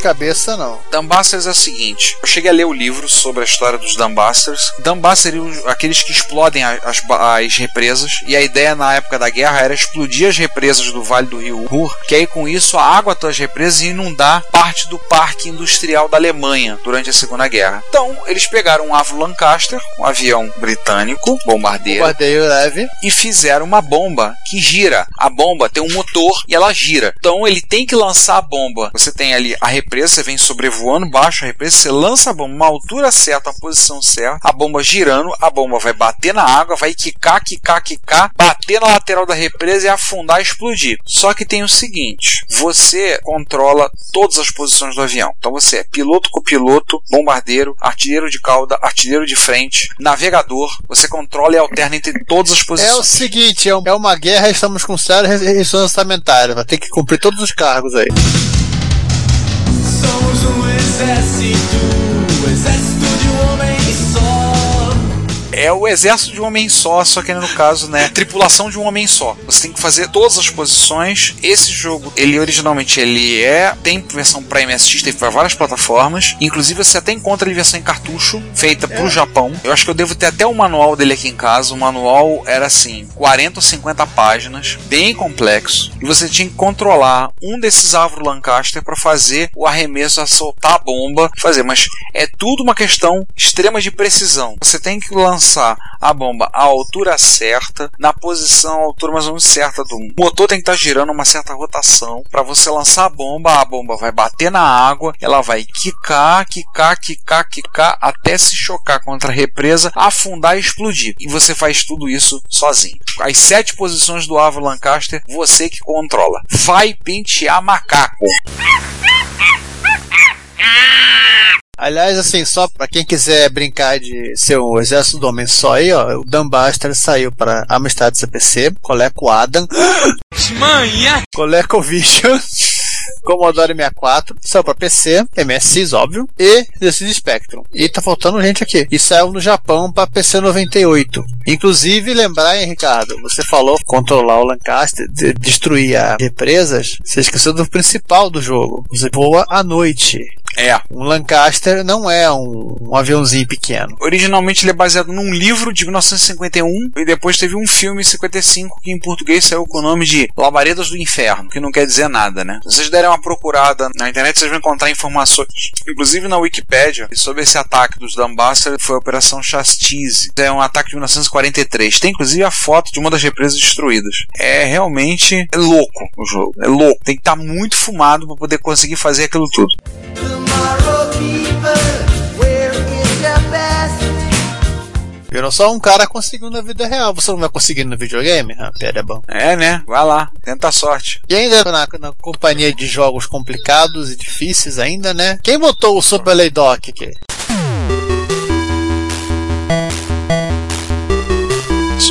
Cabeça, não. Dumbusters é o seguinte: eu cheguei a ler o livro sobre a história dos Dumbusters. Dumbusters seriam aqueles que explodem as, as, as represas, e a ideia na época da guerra era explodir as represas do Vale do Rio Ruhr, que aí com isso a água das represas ia inundar parte do parque industrial da Alemanha durante a Segunda Guerra. Então, eles pegaram um Avro Lancaster, um avião britânico, bombardeiro, Bombardeio leve. e fizeram uma bomba que gira. A bomba tem um motor e ela gira. Então ele tem que lançar a bomba. Você tem ali a represa, você vem sobrevoando baixo a represa, você lança a bomba uma altura certa, uma posição certa, a bomba girando, a bomba vai bater na água, vai quicar, quicar, quicar, bater na lateral da represa e afundar e explodir. Só que tem o seguinte: você controla todas as posições do avião. Então você é piloto, copiloto, bombardeiro, artilheiro de cauda, artilheiro de frente, navegador. Você controla e alterna entre todas as É o posições. seguinte, é é uma guerra e estamos com séria restrição orçamentária. Vai ter que cumprir todos os cargos aí. Somos um exército, é o exército de um homem só, só que no caso, né, tripulação de um homem só. Você tem que fazer todas as posições. Esse jogo, ele originalmente ele é tem versão para MSX, teve para várias plataformas. Inclusive você até encontra ele versão em cartucho, feita pro Japão. Eu acho que eu devo ter até o manual dele aqui em casa. O manual era assim, 40 ou 50 páginas, bem complexo. E você tinha que controlar um desses Avro Lancaster para fazer o arremesso a soltar a bomba, fazer, mas é tudo uma questão extrema de precisão. Você tem que lançar a bomba à altura certa, na posição, altura mais ou menos certa do motor tem que estar girando uma certa rotação para você lançar a bomba, a bomba vai bater na água, ela vai quicar, quicar, quicar, quicar até se chocar contra a represa, afundar e explodir. E você faz tudo isso sozinho. As sete posições do Avro Lancaster, você que controla. Vai pentear macaco. Aliás, assim, só pra quem quiser brincar de ser o exército do homem só aí, ó, o Dumbuster saiu para Amstrad CPC, Coleco Adam, Manha! ColecoVision, Commodore 64, saiu para PC, MSX, óbvio, e ZX Spectrum. E tá faltando gente aqui. E saiu no Japão para PC 98. Inclusive, lembrar, hein, Ricardo, você falou controlar o Lancaster, de- destruir as represas, você esqueceu do principal do jogo. Você voa à noite. É. Um Lancaster não é um, um aviãozinho pequeno. Originalmente ele é baseado num livro de 1951 e depois teve um filme em 55 que em português saiu com o nome de Labaredas do Inferno, que não quer dizer nada, né? Se vocês derem uma procurada na internet, vocês vão encontrar informações, inclusive na Wikipédia, sobre esse ataque dos Dumbuster, foi a Operação Chastise. É um ataque de 1943. Tem inclusive a foto de uma das represas destruídas. É realmente é louco o jogo. É louco. Tem que estar muito fumado para poder conseguir fazer aquilo tudo. Viram só um cara conseguindo na vida real. Você não vai conseguir no videogame? Ah, pera, é bom. É, né? Vai lá, tenta a sorte. E ainda na, na companhia de jogos complicados e difíceis ainda, né? Quem botou o Super Lay Dock aqui?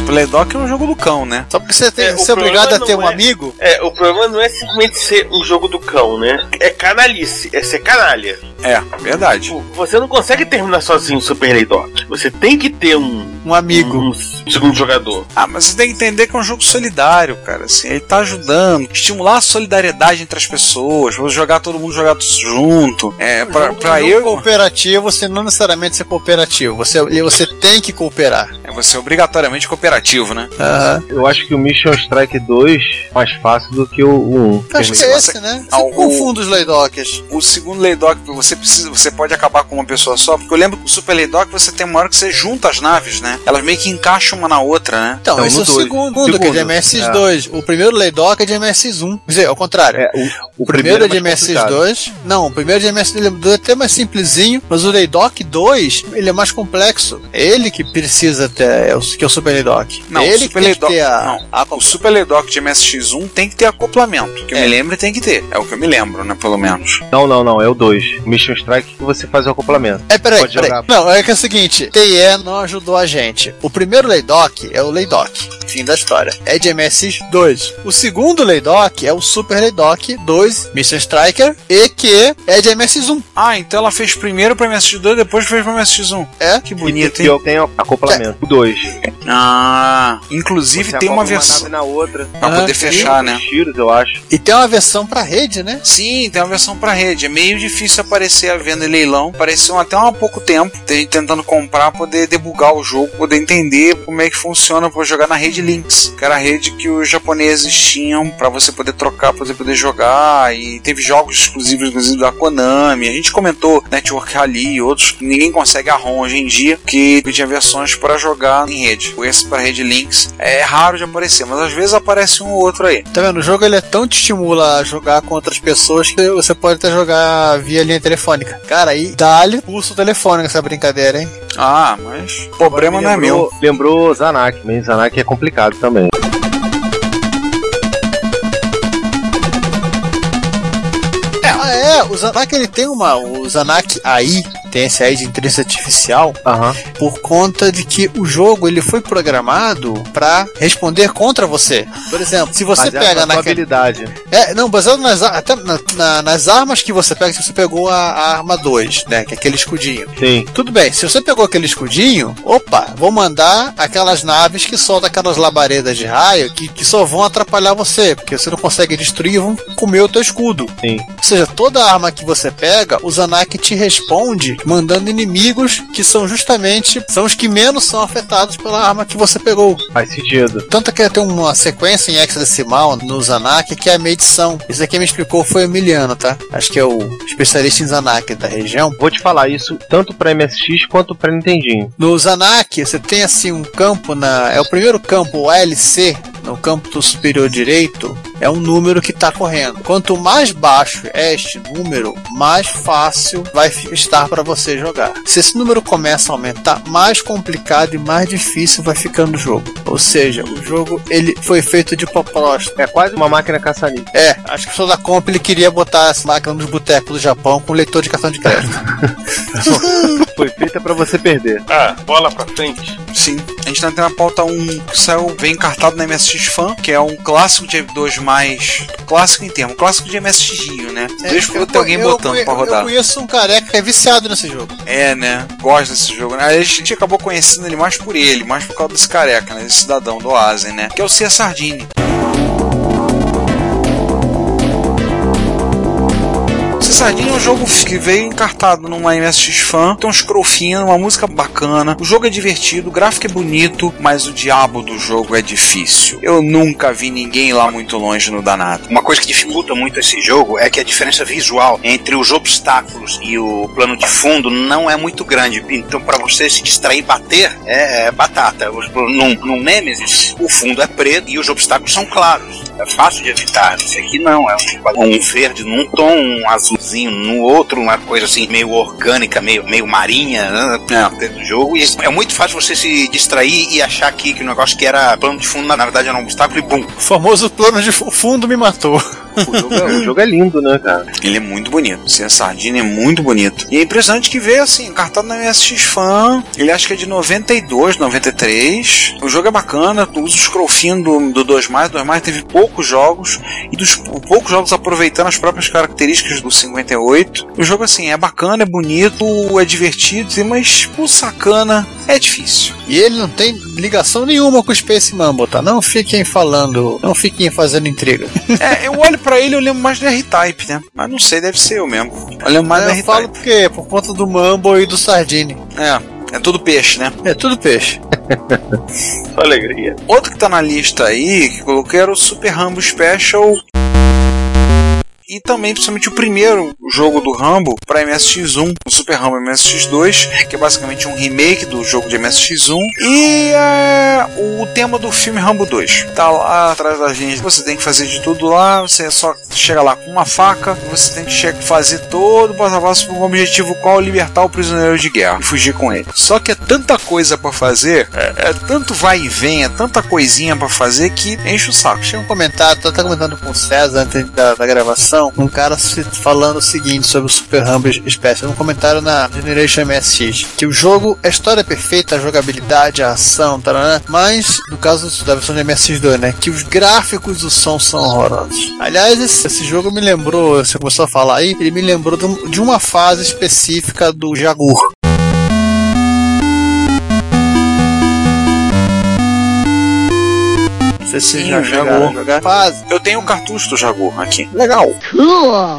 Ledoc é um jogo do cão, né? Só porque você tem É, o ser obrigado a ter um é- amigo. É, o problema não é simplesmente ser um jogo do cão, né? É canalice, é ser canalha. É, verdade. Tipo, Você não consegue terminar sozinho o Super Laydoc. Você tem que ter um, Um amigo. um segundo jogador. Ah, mas você tem que entender que é um jogo solidário, cara. Assim, ele tá ajudando, estimular a solidariedade entre as pessoas, vou jogar todo mundo jogar junto. É, pra, pra Um eu. cooperativo, você não necessariamente ser cooperativo. Você, e você tem que cooperar. É você obrigatoriamente cooperativo, né? Aham. Eu acho que o Mission Strike 2 é mais fácil do que o 1. Acho que é esse, né? Você Ah, o- confunde os Leydocks. O segundo Laydoc, você precisa, você pode acabar com uma pessoa só, porque eu lembro que o Super Laydoc você tem uma hora que você junta as naves, né? Elas meio que encaixam uma na outra, né? Então, Então, esse é o dois. segundo, que é de Segundo, MSX2. O primeiro Leydock é de MSX1. Quer dizer, ao contrário. É, o, O primeiro é de mais complicado. MSX2. Não, o primeiro é de MSX2 é até mais simplesinho, mas o Leydock 2, ele é mais complexo. É ele que precisa ter, é o- que é o Super Leydock. Não, é o ele Super que tem que Leydock- ter a, não, a O Super Laydoc de MSX1 tem que ter acoplamento. Que eu É. me lembro tem que ter. É o que eu me lembro, né? Pelo menos. Não, não, não, é o 2. Mission Strike que você faz o acoplamento. É, peraí, Pode peraí. Não, é que é o seguinte, TE não ajudou a gente. O primeiro Leydock é o Leydock, fim da história. É de MSX2. O segundo Leydock é o Super Leydock 2, Mr. Striker, e que é de MSX1. Ah, então ela fez primeiro pra MSX2 depois fez pra MSX1. É? Que E bonito, tem, hein? tem acoplamento. O 2. Ah, inclusive tem uma versão na outra. pra Ah, poder sim. fechar, né? Tiros, eu acho. E tem uma versão pra rede, né? Sim, tem uma versão pra rede. É meio difícil aparecer a venda em leilão. Apareceu até há pouco tempo. Tem tentando comprar, poder debugar o jogo, poder entender como é que funciona para jogar na rede Lynx, que era a rede que os japoneses tinham pra você poder trocar, pra você poder jogar. E teve jogos exclusivos, inclusive da Konami. A gente comentou Network Rally e outros. que Ninguém consegue a ROM hoje em dia, que tinha versões para jogar em rede. Esse para rede Lynx é raro de aparecer, mas às vezes aparece um ou outro aí. Tá vendo? O jogo ele é tão te estimula a jogar com outras pessoas que você pode até jogar via linha telefônica. Cara, aí dá-lhe pulso telefônico essa brincadeira, hein? Ah, mas o problema não é meu. lembrou, Lembrou Zanak, mas Zanak é complicado também. Ah, é, o Zanak ele tem uma. O Zanak AI esse aí de inteligência artificial Aham. por conta de que o jogo ele foi programado pra responder contra você. Por exemplo, se você Baseado pega na sua naquele. habilidade. É, não, baseado nas, até na- na- nas armas que você pega, se você pegou a, a arma 2, né? Que é aquele escudinho. Sim. Tudo bem, se você pegou aquele escudinho, opa, vou mandar aquelas naves que soltam aquelas labaredas de raio que, que só vão atrapalhar você, porque você não consegue destruir e vão comer o teu escudo. Sim. Ou seja, toda arma que você pega, o Zanak te responde mandando inimigos que são justamente são os que menos são afetados pela arma que você pegou. Faz sentido. Tanto que tem uma sequência em hexadecimal no Zanak que é a medição. Isso aqui me explicou foi o Emiliano, tá? Acho que é o especialista em Zanak da região. Vou te falar isso tanto pra MSX quanto pra Nintendinho. No Zanak, você tem assim um campo na. É o primeiro campo, o ALC, no campo do superior direito, é um número que está correndo. Quanto mais baixo é este número, mais fácil vai estar para você jogar. Se esse número começa a aumentar, mais complicado e mais difícil vai ficando o jogo. Ou seja, o jogo ele foi feito de propósito. É quase uma máquina caça-níquel. É, acho que o pessoal da Comp ele queria botar essa máquina nos botecos do Japão com leitor de cartão de crédito. Foi feita pra você perder. Ah, bola pra frente. Sim. A gente tá tendo na pauta um que saiu bem encartado na MSX Fan, que é um clássico de 2 mais. Clássico em termo, clássico de MSXinho, né? Deixa eu ter alguém É, eu botando conhe- pra rodar. Eu conheço um careca que é viciado nesse jogo. É, né? Gosta desse jogo, né? A gente acabou conhecendo ele mais por ele, mais por causa desse careca, né? Desse cidadão do Oasis, né? Que é o Cia Sardini. Cia Sardini é um jogo que veio encartado numa MSX Fan, tem um scroll fino, uma música bacana, o jogo é divertido, o gráfico é bonito, mas o diabo do jogo é difícil. Eu nunca vi ninguém lá muito longe no danado. Uma coisa que dificulta muito esse jogo é que a diferença visual entre os obstáculos e o plano de fundo não é muito grande. Então, para você se distrair e bater, é, é batata. Num, num Nemesis, o fundo é preto e os obstáculos são claros. É fácil de evitar. Esse aqui não. É um, um verde num tom, um no outro, uma coisa assim meio orgânica, meio, meio marinha né, dentro do jogo. E é muito fácil você se distrair e achar que, que o negócio que era plano de fundo, na, na verdade, era um obstáculo e bum, O famoso plano de fu- fundo me matou. O jogo, é, o jogo é lindo, né, cara? Ele é muito bonito. Ser Sardine é muito bonito. E é impressionante que veio assim, cartado na MSX Fan. Ele acho que é de 92, 93. O jogo é bacana. Tu usa o scrollfin do, do 2 mais. 2 mais teve poucos jogos. E dos poucos jogos aproveitando as próprias características do 58. O jogo assim é bacana, é bonito, é divertido, mas o sacana é difícil. E ele não tem ligação nenhuma com o Space Mambo, tá? Não fiquem falando, não fiquem fazendo intriga. É, eu olho pra ele eu lembro mais do R-Type, né? Mas não sei, deve ser eu mesmo. Eu lembro mais do eu R-Type. falo porque por conta do Mambo e do Sardine. É, é tudo peixe, né? É tudo peixe. Só alegria. Outro que tá na lista aí, que coloquei era o Super Rambo Special. E também, principalmente, o primeiro jogo do Rambo para MSX1, o Super Rambo MSX2, que é basicamente um remake do jogo de MSX1. E é, o tema do filme Rambo 2. Tá lá atrás da gente. Você tem que fazer de tudo lá, você só chega lá com uma faca, você tem que fazer todo o passo a passo com o objetivo qual libertar o prisioneiro de guerra e fugir com ele. Só que é tanta coisa para fazer, é, é tanto vai e vem, é tanta coisinha para fazer que enche o saco. Tinha um comentário, tô até comentando com o César antes da, da gravação, um cara falando o seguinte sobre o Super Rambo Special, um comentário na Generation MSX, que o jogo, a história é perfeita, a jogabilidade, a ação, taranã, mas, no caso da versão de MSX2, né, que os gráficos do som são horrorosos. Aliás, esse, esse jogo me lembrou, você começou a falar aí, ele me lembrou de, um- uma fase específica do Jagur. Já Sim, jogaram Jagur. jogar. Fase. Eu tenho o cartucho do Jagur aqui. Legal.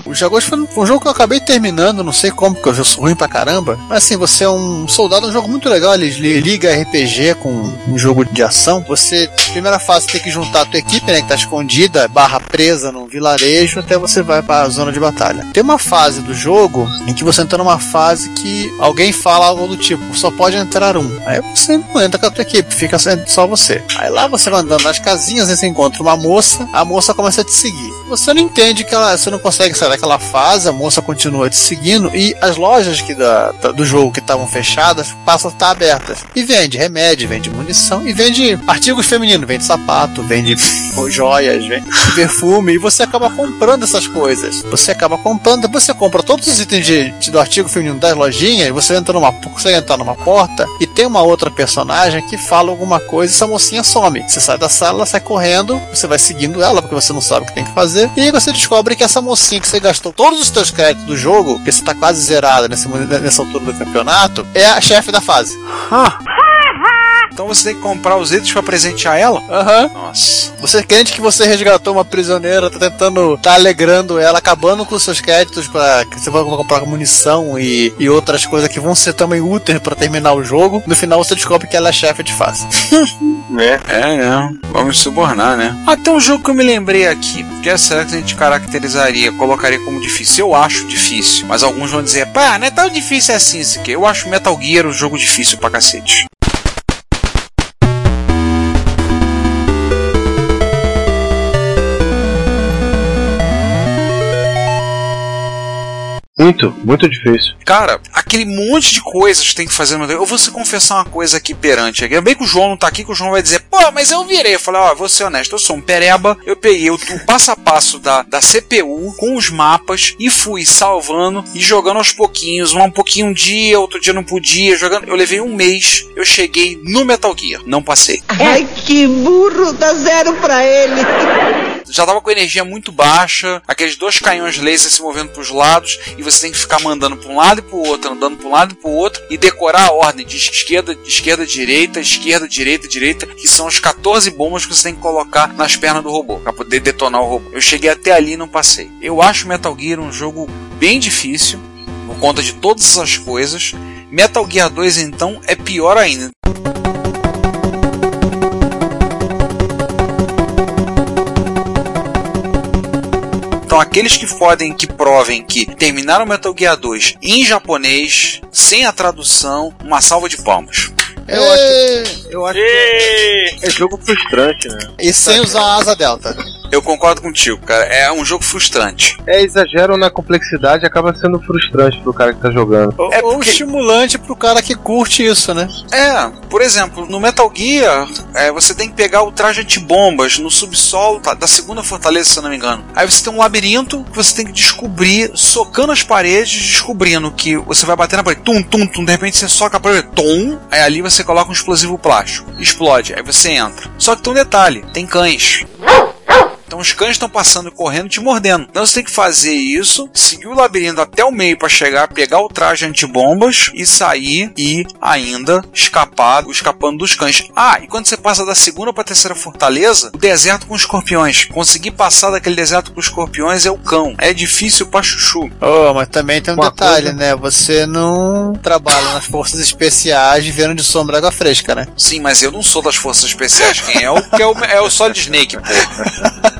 O Jaguars foi um jogo que eu acabei terminando, não sei como, porque eu sou ruim pra caramba. Mas assim, você é um soldado, é um jogo muito legal. Ele li- liga RPG com um jogo de ação. Você, primeira fase, tem que juntar a tua equipe, né? Que tá escondida, barra presa num vilarejo, até você vai pra zona de batalha. Tem uma fase do jogo em que você entra numa fase que alguém fala algo do tipo, só pode entrar um. Aí você não entra com a tua equipe, fica só- você. Aí lá você vai andando nas casinhas, aí você encontra uma moça, a moça começa a te seguir. Você não entende que ela, você não consegue sair daquela fase, a moça continua te seguindo e as lojas que da, do jogo que estavam fechadas passam a estar abertas. E vende remédio, vende munição e vende artigos femininos, vende sapato, vende joias, vende perfume e você acaba comprando essas coisas. Você acaba comprando, você compra todos os itens de, de- do artigo feminino das lojinhas, você entra numa, consegue entrar numa porta e tem uma outra personagem que fala alguma coisa e essa mocinha some. Você sai da sala, ela sai correndo, você vai seguindo ela porque você não sabe o que tem que fazer e aí você descobre que essa mocinha que você gastou todos os seus créditos do jogo, que você tá quase zerado nesse, nessa altura do campeonato, é a chefe da fase. Então você tem que comprar os itens pra presentear ela? Aham. Nossa. Você crente que você resgatou uma prisioneira, tá tentando, tá alegrando ela, acabando com seus créditos para que você vai comprar munição e, e outras coisas que vão ser também úteis pra terminar o jogo. No final você descobre que ela é chefe de fase. Né? É, né? Vamos subornar, né? Ah, tem um jogo que eu me lembrei aqui. Que é será que a gente caracterizaria, colocaria como difícil? Eu acho difícil. Mas alguns vão dizer, pá, não é tão difícil assim, isso aqui. Eu acho Metal Gear um jogo difícil pra cacete. Muito, muito difícil. Cara, aquele monte de coisas que tem que fazer no Eu vou se confessar uma coisa aqui perante. É bem que o João não tá aqui, que o João vai dizer, pô, mas eu virei. Eu falei, ó, vou ser honesto, eu sou um pereba. Eu peguei o, o passo a passo da, da CPU com os mapas e fui salvando e jogando aos pouquinhos. Um pouquinho um dia, outro dia não podia, jogando. Eu levei um mês, eu cheguei no Metal Gear. Não passei. Ai, que burro, dá zero pra ele. Já tava com energia muito baixa, aqueles dois canhões laser se movendo pros lados, e você tem que ficar mandando pra um lado e pro outro, andando pra um lado e pro outro, e decorar a ordem de esquerda, de esquerda, direita, esquerda, direita, direita, que são os 14 bombas que você tem que colocar nas pernas do robô, pra poder detonar o robô. Eu cheguei até ali e não passei. Eu acho Metal Gear um jogo bem difícil, por conta de todas essas coisas. Metal Gear 2, então, é pior ainda. Então, aqueles que podem, que provem que terminaram Metal Gear 2 em japonês, sem a tradução, uma salva de palmas. Eu acho, eu acho que é jogo frustrante, né? E sem usar a asa delta. Eu concordo contigo, cara. É um jogo frustrante. É, exageram na complexidade e acaba sendo frustrante pro cara que tá jogando. Ou, É ou porque- estimulante pro cara que curte isso, né? É, por exemplo, no Metal Gear, é, você tem que pegar o traje antibombas no subsolo tá, da segunda fortaleza, se eu não me engano. Aí você tem um labirinto que você tem que descobrir, socando as paredes, descobrindo que você vai bater na parede, tum, tum, tum, de repente você soca a parede, tom, aí ali você coloca um explosivo plástico, explode, aí você entra. Só que tem um detalhe, tem cães. Então os cães estão passando e correndo te mordendo. Então você tem que fazer isso, seguir o labirinto até o meio para chegar, pegar o traje antibombas e sair e ainda escapar, escapando dos cães. Ah, e quando você passa da segunda para terceira fortaleza, o deserto com escorpiões. Conseguir passar daquele deserto com escorpiões é o cão. É difícil pra chuchu. Oh, mas também tem um Uma detalhe, coisa- né? Você não trabalha nas forças especiais vivendo de sombra água fresca, né? Sim, mas eu não sou das forças especiais. Quem é o que é o, é o Solid Snake, pô.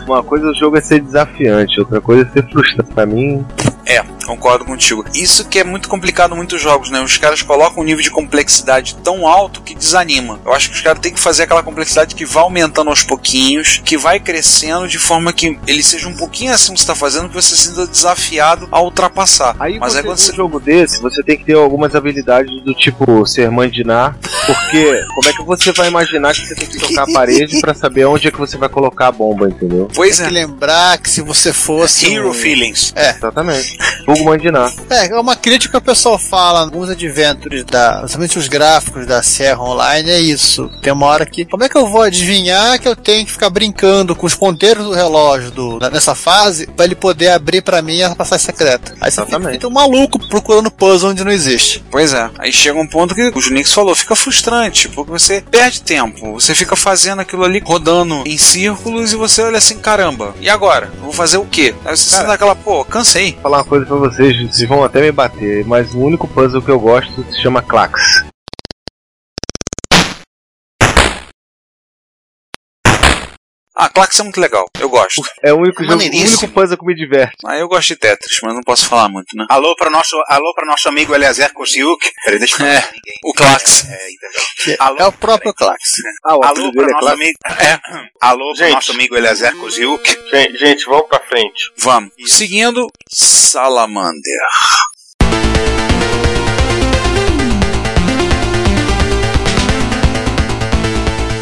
Uma coisa o jogo é ser desafiante, outra coisa é ser frustrante. Pra mim, É, concordo contigo. Isso que é muito complicado em muitos jogos, né? Os caras colocam um nível de complexidade tão alto que desanima. Eu acho que os caras têm que fazer aquela complexidade que vai aumentando aos pouquinhos, que vai crescendo de forma que ele seja um pouquinho assim que você está fazendo, que você se sinta desafiado a ultrapassar. Aí Mas você, é quando você. jogo desse, você tem que ter algumas habilidades do tipo ser mandinar, porque como é que você vai imaginar que você tem que tocar a parede pra saber onde é que você vai colocar a bomba, entendeu? Pois Tem que é. lembrar que se você fosse. Hero um- Feelings. Exatamente. Vulgo mandinar. É, é uma crítica que o pessoal fala, alguns adventures da. Principalmente os gráficos da Serra Online, é isso. Tem uma hora que. Como é que eu vou adivinhar que eu tenho que ficar brincando com os ponteiros do relógio do, nessa fase pra ele poder abrir pra mim a passagem secreta? Aí você Exatamente. fica um maluco procurando puzzle onde não existe. Pois é. Aí chega um ponto que o Junix falou, fica frustrante, porque você perde tempo. Você fica fazendo aquilo ali, rodando em círculos, e você olha assim, caramba, e agora? Vou fazer o quê? Aí você Cara, aquela, pô, cansei. Vou falar uma coisa pra vocês, vocês vão até me bater, mas o único puzzle que eu gosto se chama Clax. Ah, Clax é muito legal, eu gosto. É o único jogo, o único puzzle que me diverte. Ah, eu gosto de Tetris, mas não posso falar muito, né? Alô para nosso, alô para nosso amigo Eliezer Kosiuk. Peraí, deixa eu falar É, o Clax. É, entendeu? Que Alô, é o próprio Clax. Ah, o Alô para é nosso Clax. amigo. É. Alô para Gente. nosso amigo Eliezer Kosiuk. Gente, gente, vamos pra frente. Vamos. Seguindo, Salamander.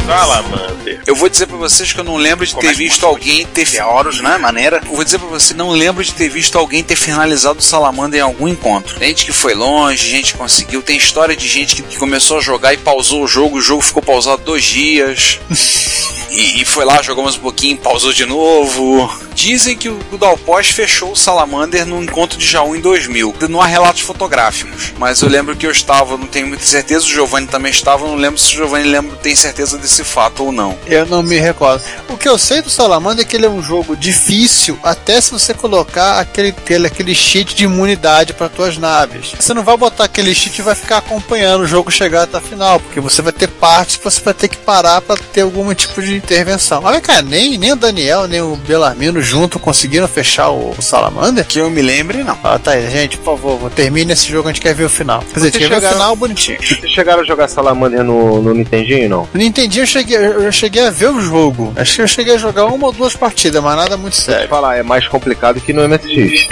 Salamander. Eu vou dizer pra vocês que eu não lembro de ter Começa visto alguém ter. Horus, né? Maneira. Eu vou dizer pra você, não lembro de ter visto alguém ter finalizado o Salamander em algum encontro. Gente que foi longe, gente que conseguiu. Tem história de gente que, que começou a jogar e pausou o jogo, o jogo ficou pausado dois dias. e, e foi lá, jogou mais um pouquinho, pausou de novo. Dizem que o, Dalpós fechou o Salamander no encontro de Jaú em 2000. Não há relatos fotográficos, mas eu lembro que eu estava, não tenho muita certeza, o Giovanni também estava, não lembro se o Giovanni lembra, tem certeza desse fato ou não. Eu não me recordo. O que eu sei do Salamander é que ele é um jogo difícil, até se você colocar aquele, aquele, aquele cheat de imunidade para tuas naves. Você não vai botar aquele cheat e vai ficar acompanhando o jogo chegar até a final, porque você vai ter partes que você vai ter que parar para ter algum tipo de intervenção. Olha, cara, nem, nem o Daniel, nem o Belarmino junto conseguiram fechar o, o Salamander. Que eu me lembre, não. Ah, tá aí, gente, por favor, termine esse jogo, a gente quer ver o final. Quer dizer, quer ver o chegaram- final bonitinho. Vocês chegaram a jogar Salamander no, no Nintendinho, não? No Nintendinho eu cheguei, eu cheguei a ver o jogo. Acho que eu cheguei a jogar uma ou duas partidas, mas nada muito Vou te sério. falar, é mais complicado que no MSX.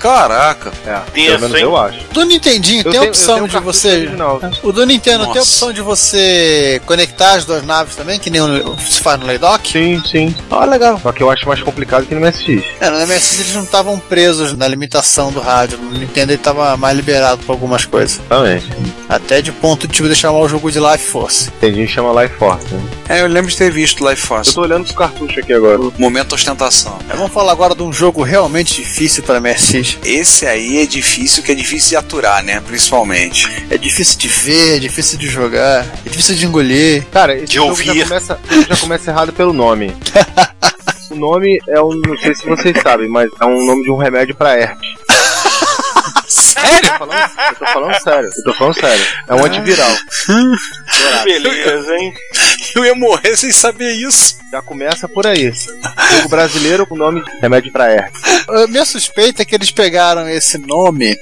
Caraca. É, pelo menos hein? eu acho. Do Nintendinho Eu tem tenho- opção de você. O do Nintendo tem a Nossa. opção de você conectar as duas naves também, que nem o- se faz no Laydock. Sim, sim. Ó, legal. Só que eu acho mais complicado que no MSX. É, no MSX eles não estavam presos na limitação do rádio. No Nintendo ele tava mais liberado pra algumas coisas. Também. Até de ponto tipo de chamar o jogo de Life Force. Nintendinho chama Life Force. Né? É, eu lembro de ter visto Life Force. Eu tô olhando pro cartucho aqui agora. Momento ostentação. Mas vamos falar agora de um jogo realmente difícil para MSX. Esse aí é difícil, que é difícil de aturar, né? Principalmente. É difícil de ver, é difícil de jogar, é difícil de engolir. Cara, esse De jogo ouvir. Já, começa, já começa errado pelo nome. o nome é um. Não sei se vocês sabem, mas é um nome de um remédio pra herpes. Sério? Eu tô falando, eu tô falando sério. Eu tô falando sério. É um antiviral. Que beleza, hein? Eu ia morrer sem saber isso. Já começa por aí. Jogo brasileiro com nome de remédio pra herpes. Minha suspeita é que eles pegaram esse nome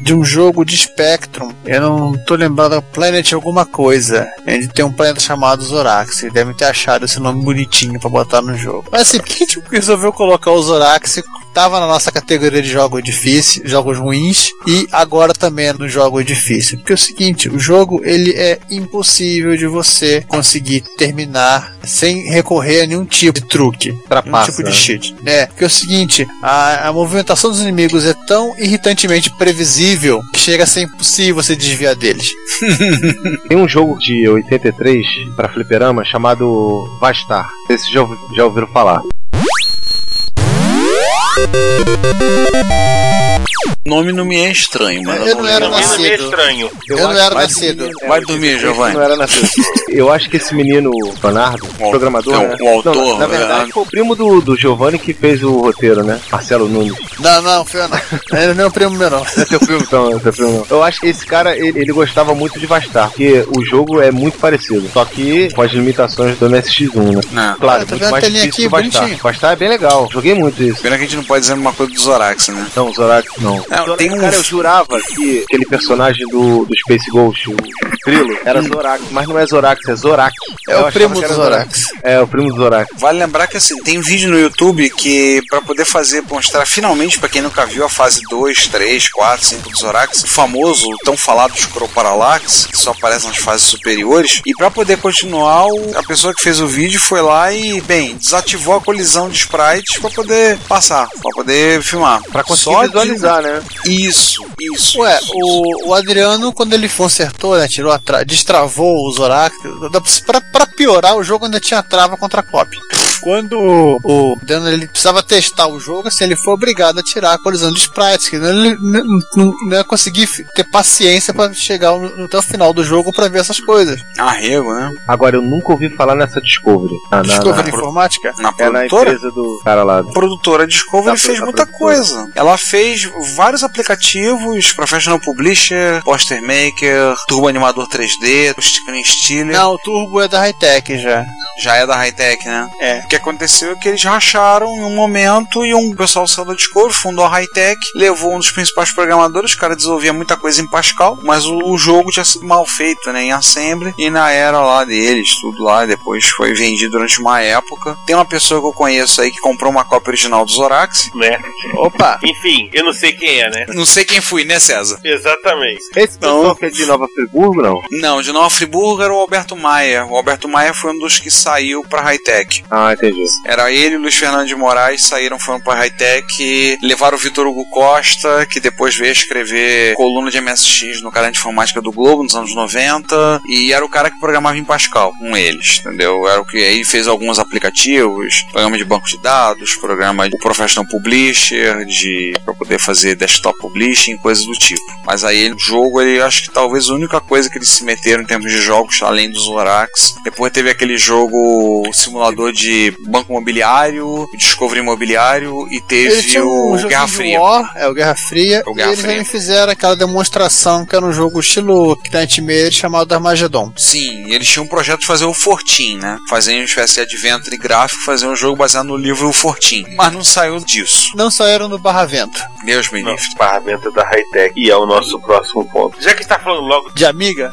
de um jogo de Spectrum. Eu não tô lembrando, Planet alguma coisa. Ele tem um planeta chamado Zorax. E devem ter achado esse nome bonitinho pra botar no jogo. Mas assim, por que tipo, resolveu colocar o Zorax? Tava na nossa categoria de jogos difíceis, jogos ruins, e agora também é no jogo difícil. Porque é o seguinte, o jogo ele é impossível de você conseguir terminar sem recorrer a nenhum tipo de truque, nenhum tipo de né? cheat. É, porque é o seguinte, a, a movimentação dos inimigos é tão irritantemente previsível que chega a ser impossível você desviar deles. Tem um jogo de 83 pra fliperama chamado Vastar. Esse já, já ouviram falar. Thank you. O nome não me é estranho, mas Eu não era não é nascido. estranho. Eu não era nascido. Vai é, dormir, Giovanni. Não era nascido. Eu acho que esse menino, Leonardo, O- programador. então, né? o autor, Não, na verdade, né? foi o primo do, do Giovanni que fez o roteiro, né? Marcelo Nunes. Não, não, foi não. Ele não é o primo meu, não. É teu primo, então, é teu primo não. Eu acho que esse cara, ele, ele gostava muito de Vastar, porque o jogo é muito parecido, só que com as limitações do MSX1, né? Não. Claro, Ah, tá muito mais difícil aqui, o Vastar. bonitinho. Vastar é bem legal, joguei muito isso. Pena que a gente não pode dizer uma coisa do Zorax, né? Não, Zorax não. Não, tem um- Cara, eu jurava que aquele personagem do, do Space Ghost, o Trilo, era Zorax, mas não é Zorax, é Zorak. É Eu o primo do Zorax. É, o primo do Zorak. Vale lembrar que assim, tem um vídeo no YouTube que, pra poder fazer, mostrar finalmente, pra quem nunca viu, a fase 2, 3, 4, 5 do Zorax, o famoso, o tão falado Scroll Parallax, que só aparece nas fases superiores. E pra poder continuar, a pessoa que fez o vídeo foi lá e, bem, desativou a colisão de sprites pra poder passar, pra poder filmar. Pra conseguir Só de- visualizar, né? Isso, isso. Ué, isso. o, o Adriano, quando ele consertou, né, tirou a tra- destravou o Zorak, dá pra, pra piorar, o jogo ainda tinha trava contra a cópia. Quando o, o Adriano ele precisava testar o jogo, assim, ele foi obrigado a tirar a colisão de sprites, que ele não, não, não ia conseguir ter paciência pra chegar no, até o final do jogo pra ver essas coisas. Arrego, né? Agora, eu nunca ouvi falar nessa Discovery. Na, na, Discovery na, Informática? Na é na produtora. empresa do cara lá. A produtora Discovery Da- fez da muita produtora. coisa. Ela fez vários aplicativos, Professional Publisher, Poster Maker, Turbo Animador 3D, Screen Stealer. Não, o Turbo é da Hightech já. Já é da Hightech, né? É. O que aconteceu é que eles racharam em um momento e um pessoal saiu da Discovery, fundou a Hightech, levou um dos principais programadores, o cara desenvolvia muita coisa em Pascal, mas o, o jogo tinha sido mal feito, né, em Assembly, e na era lá deles, tudo lá, depois foi vendido durante uma época. Tem uma pessoa que eu conheço aí que comprou uma cópia original do Zorax. Né? Opa! Enfim, eu não sei quem é, né? Não sei quem fui, né, César? Exatamente. Esse pessoal que é de Nova Friburgo, não? Não, de Nova Friburgo era o Alberto Maia. O Alberto Maia foi um dos que saiu pra Hightech. Ah, entendi. Era ele e Luiz Fernando de Moraes saíram, foram pra Hightech levaram o Vitor Hugo Costa, que depois veio escrever coluna de MSX no canal de informática do Globo nos anos 90, e era o cara que programava em Pascal, com eles, entendeu? Era o que aí fez alguns aplicativos, programa de banco de dados, programa de Professional Publisher, de para poder fazer desktop publishing, coisas do tipo. Mas aí o jogo, ele acho que talvez a única coisa que eles se meteram em termos de jogos, além dos Zorax. Depois teve aquele jogo simulador de banco imobiliário, Discovery imobiliário e Ele teve tinha um o Guerra Fria. War, é o Guerra Fria, O e Guerra eles Fria. também fizeram aquela demonstração que era um jogo estilo Nightmare chamado Armageddon. Sim, eles tinham um projeto de fazer o Fortin, né? Fazer uma espécie de adventure gráfico, fazer um jogo baseado no livro O Fortin. Mas não saiu disso. Não saíram do Barra Vento. Deus me livre. ferramenta da Hightech. E é o nosso próximo ponto. Já que está falando logo De Amiga?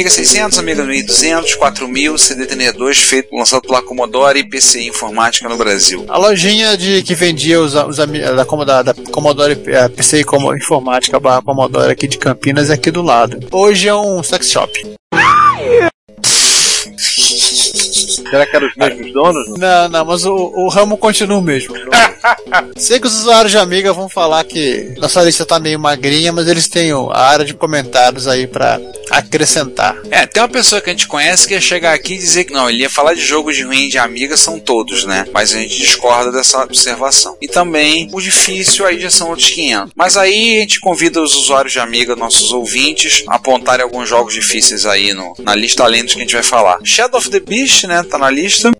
Amiga 600, Amiga 1200, 4000, CD32, feito, lançado pela Commodore e PCI Informática no Brasil. A lojinha de que vendia os, os da, da, da Commodore, a PCI como Informática barra Commodore aqui de Campinas é aqui do lado. Hoje é um sex shop. Será que eram os mesmos donos? Não, não, mas o, o ramo continua o mesmo. Sei que os usuários de Amiga vão falar que nossa lista tá meio magrinha, mas eles têm a área de comentários aí pra acrescentar. É, tem uma pessoa que a gente conhece que ia chegar aqui e dizer que não, ele ia falar de jogos de ruim de amiga, são todos, né? Mas a gente discorda dessa observação. E também, o difícil aí já são outros 500. Mas aí a gente convida os usuários de amiga, nossos ouvintes, a apontarem alguns jogos difíceis aí no, na lista além dos que a gente vai falar. Shadow of the Beast, né? Tá na lista.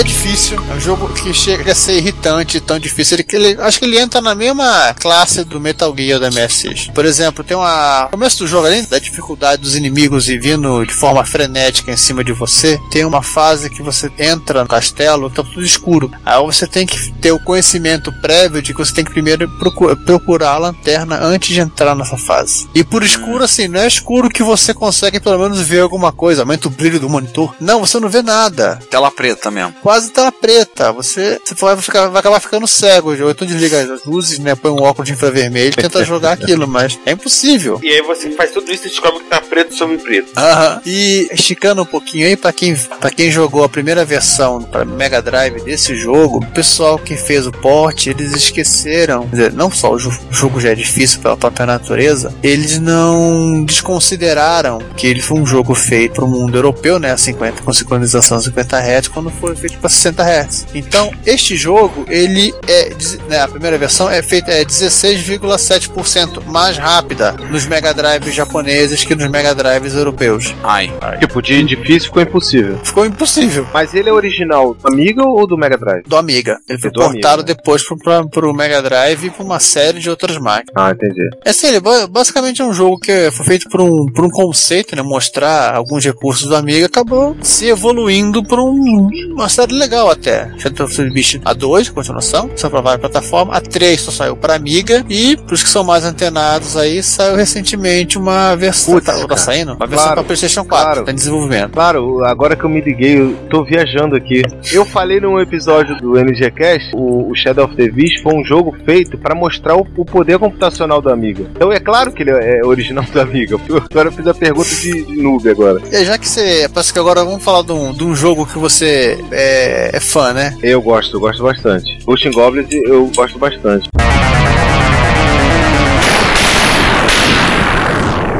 É difícil, é um jogo que chega a ser irritante, tão difícil. Ele, ele- acho que ele entra na mesma classe do Metal Gear da MSX. Por exemplo, tem uma. No começo do jogo, além da dificuldade dos inimigos e vindo de forma frenética em cima de você, tem uma fase que você entra no castelo, tá tudo escuro. Aí você tem que ter o conhecimento prévio de que você tem que primeiro procu- procurar a lanterna antes de entrar nessa fase. E por escuro, assim, não é escuro que você consegue pelo menos ver alguma coisa, aumenta o brilho do monitor. Não, você não vê nada Tela preta mesmo. Quase tela preta. Você, você vai, ficar, vai acabar ficando cego. Ou então desliga as luzes, né? Põe um óculos de infravermelho e tenta jogar aquilo, mas é impossível. E aí você faz tudo isso e descobre que tá preto sobre preto. Aham. E esticando um pouquinho aí, pra quem, pra quem jogou a primeira versão para Mega Drive desse jogo, o pessoal que fez o port, eles esqueceram. Quer dizer, não só o jogo já é difícil pela própria natureza, eles não desconsideraram que ele foi um jogo feito para o mundo europeu, né? 50, com sincronização 50 Hz, quando foi feito para 60 Hz. Então, este jogo, ele é. Né, a primeira versão é feita é 16,7% mais rápida nos Mega Drives japoneses que nos Mega Drives europeus. Ai. Tipo, de difícil ficou impossível. Ficou impossível. Mas ele é original do Amiga ou do Mega Drive? Do Amiga. Ele foi Do portado Amiga. depois pro, pra, pro Mega Drive e pra uma série de outras máquinas. Ah, entendi. É assim, ele ba- basicamente é um jogo que foi feito por um, por um conceito, né? Mostrar alguns recursos do Amiga, acabou se evoluindo por um- uma série legal até. Shadow of the Beast A2, continuação, só pra várias plataformas. A 3 só saiu pra Amiga. E, pros que são mais antenados aí, saiu recentemente uma versão. Putz, tá, tá saindo? Uma versão Claro, pra PlayStation 4, claro. tá em desenvolvimento. Claro, agora que eu me liguei, eu tô viajando aqui. Eu falei num episódio do NGCast, o, o Shadow of the Beast foi um jogo feito pra mostrar o, o poder computacional do Amiga. Então é claro que ele é original do Amiga. Agora eu fiz a pergunta de, de noob agora. Já que você. Parece que agora vamos falar de um, de um jogo que você é, é fã, né? Eu gosto, eu gosto bastante. Ghost in Goblins eu gosto bastante.